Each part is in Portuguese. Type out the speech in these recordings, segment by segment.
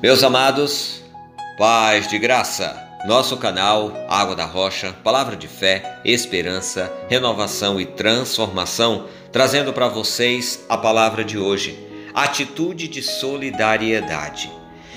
Meus amados, paz de graça. Nosso canal Água da Rocha, palavra de fé, esperança, renovação e transformação, trazendo para vocês a palavra de hoje, atitude de solidariedade.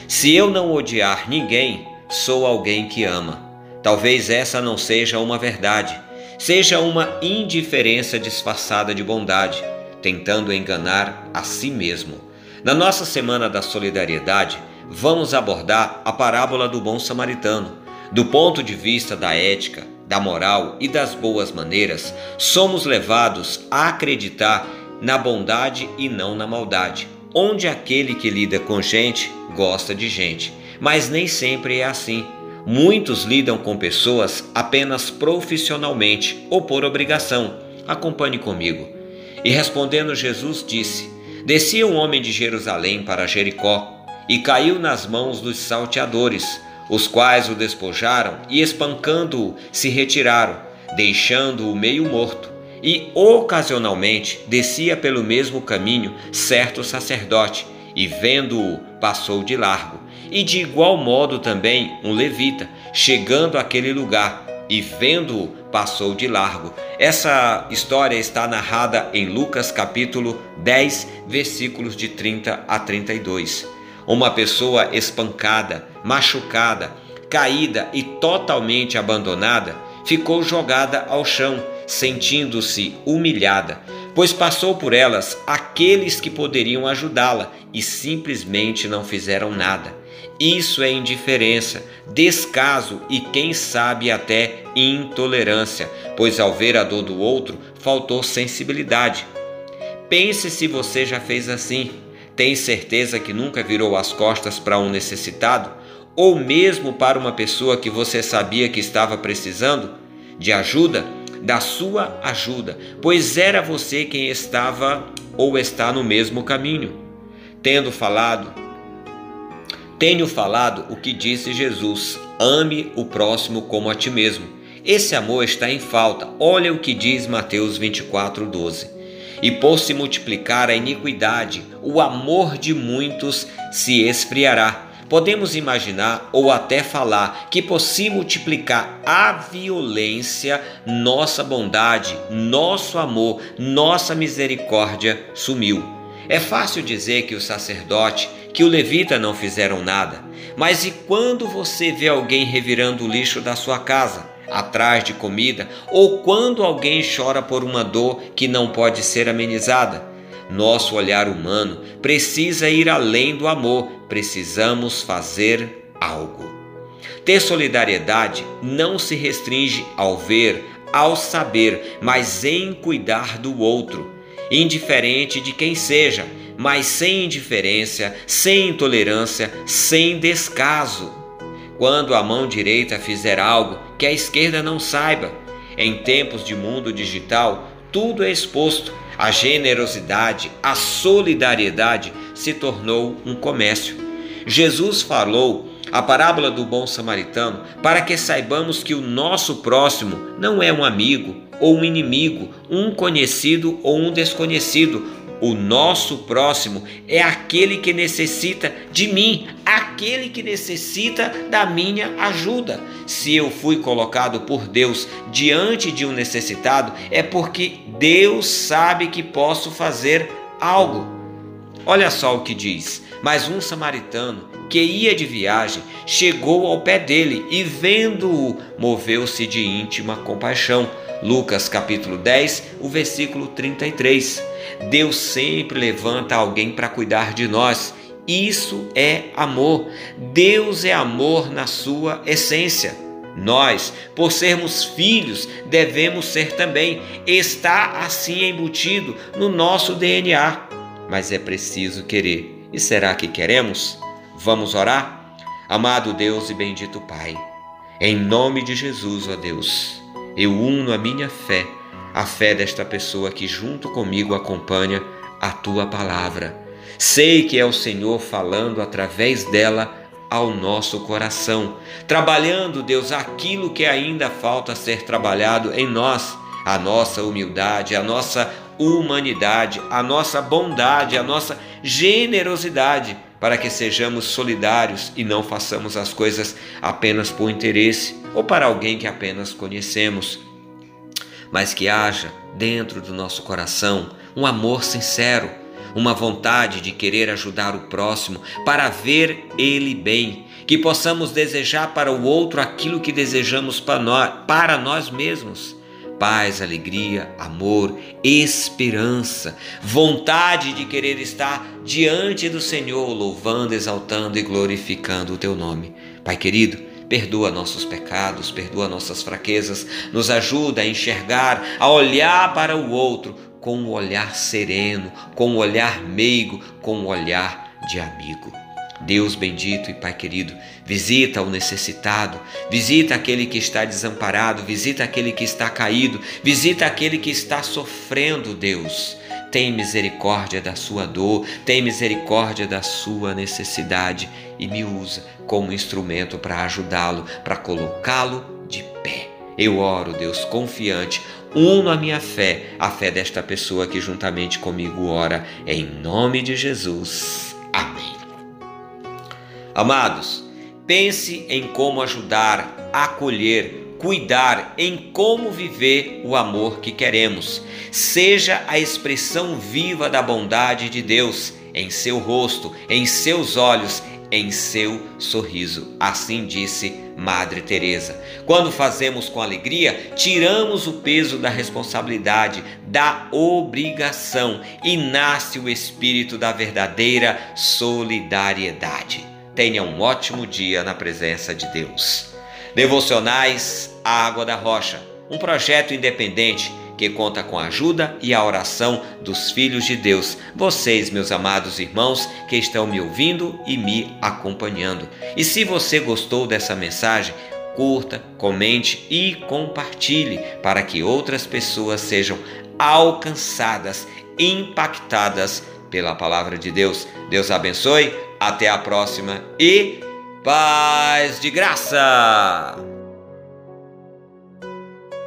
Se eu não odiar ninguém, sou alguém que ama. Talvez essa não seja uma verdade, seja uma indiferença disfarçada de bondade, tentando enganar a si mesmo. Na nossa semana da solidariedade, vamos abordar a parábola do bom samaritano. Do ponto de vista da ética, da moral e das boas maneiras, somos levados a acreditar na bondade e não na maldade, onde aquele que lida com gente gosta de gente, mas nem sempre é assim. Muitos lidam com pessoas apenas profissionalmente ou por obrigação. Acompanhe comigo. E respondendo, Jesus disse: Descia um homem de Jerusalém para Jericó e caiu nas mãos dos salteadores, os quais o despojaram e, espancando-o, se retiraram, deixando-o meio morto. E ocasionalmente descia pelo mesmo caminho certo sacerdote, e vendo-o, passou de largo. E de igual modo também um levita, chegando àquele lugar, e vendo-o, passou de largo. Essa história está narrada em Lucas capítulo 10, versículos de 30 a 32. Uma pessoa espancada, machucada, caída e totalmente abandonada ficou jogada ao chão, sentindo-se humilhada, pois passou por elas aqueles que poderiam ajudá-la e simplesmente não fizeram nada. Isso é indiferença, descaso e, quem sabe, até intolerância, pois ao ver a dor do outro faltou sensibilidade. Pense se você já fez assim. Tem certeza que nunca virou as costas para um necessitado? Ou mesmo para uma pessoa que você sabia que estava precisando de ajuda? Da sua ajuda, pois era você quem estava ou está no mesmo caminho. Tendo falado, tenho falado o que disse Jesus: ame o próximo como a ti mesmo. Esse amor está em falta. Olha o que diz Mateus 24, 12 e por se multiplicar a iniquidade, o amor de muitos se esfriará. Podemos imaginar ou até falar que por se multiplicar a violência, nossa bondade, nosso amor, nossa misericórdia sumiu. É fácil dizer que o sacerdote, que o levita não fizeram nada, mas e quando você vê alguém revirando o lixo da sua casa? atrás de comida, ou quando alguém chora por uma dor que não pode ser amenizada. Nosso olhar humano precisa ir além do amor, precisamos fazer algo. Ter solidariedade não se restringe ao ver, ao saber, mas em cuidar do outro, indiferente de quem seja, mas sem indiferença, sem intolerância, sem descaso quando a mão direita fizer algo que a esquerda não saiba. Em tempos de mundo digital, tudo é exposto. A generosidade, a solidariedade se tornou um comércio. Jesus falou a parábola do bom samaritano para que saibamos que o nosso próximo não é um amigo ou um inimigo, um conhecido ou um desconhecido, o nosso próximo é aquele que necessita de mim, aquele que necessita da minha ajuda. Se eu fui colocado por Deus diante de um necessitado, é porque Deus sabe que posso fazer algo. Olha só o que diz: Mas um samaritano que ia de viagem chegou ao pé dele e, vendo-o, moveu-se de íntima compaixão. Lucas capítulo 10, o versículo 33. Deus sempre levanta alguém para cuidar de nós. Isso é amor. Deus é amor na sua essência. Nós, por sermos filhos, devemos ser também. Está assim embutido no nosso DNA. Mas é preciso querer. E será que queremos? Vamos orar? Amado Deus e bendito Pai, em nome de Jesus, ó Deus, eu uno a minha fé a fé desta pessoa que junto comigo acompanha a tua palavra. Sei que é o Senhor falando através dela ao nosso coração, trabalhando, Deus, aquilo que ainda falta ser trabalhado em nós, a nossa humildade, a nossa humanidade, a nossa bondade, a nossa generosidade, para que sejamos solidários e não façamos as coisas apenas por interesse ou para alguém que apenas conhecemos, mas que haja dentro do nosso coração um amor sincero, uma vontade de querer ajudar o próximo para ver ele bem, que possamos desejar para o outro aquilo que desejamos para nós, para nós mesmos paz, alegria, amor, esperança, vontade de querer estar diante do Senhor, louvando, exaltando e glorificando o teu nome. Pai querido, perdoa nossos pecados, perdoa nossas fraquezas, nos ajuda a enxergar, a olhar para o outro com um olhar sereno, com um olhar meigo, com um olhar de amigo. Deus bendito e Pai querido, visita o necessitado, visita aquele que está desamparado, visita aquele que está caído, visita aquele que está sofrendo, Deus. Tem misericórdia da sua dor, tem misericórdia da sua necessidade e me usa como instrumento para ajudá-lo, para colocá-lo de pé. Eu oro, Deus, confiante, uno a minha fé, a fé desta pessoa que juntamente comigo ora, em nome de Jesus. Amados, pense em como ajudar, acolher, cuidar, em como viver o amor que queremos. Seja a expressão viva da bondade de Deus em seu rosto, em seus olhos, em seu sorriso. Assim disse Madre Teresa. Quando fazemos com alegria, tiramos o peso da responsabilidade, da obrigação e nasce o espírito da verdadeira solidariedade. Tenha um ótimo dia na presença de Deus. Devocionais Água da Rocha, um projeto independente que conta com a ajuda e a oração dos filhos de Deus. Vocês, meus amados irmãos, que estão me ouvindo e me acompanhando. E se você gostou dessa mensagem, curta, comente e compartilhe para que outras pessoas sejam alcançadas, impactadas pela palavra de Deus. Deus abençoe, até a próxima e paz de graça!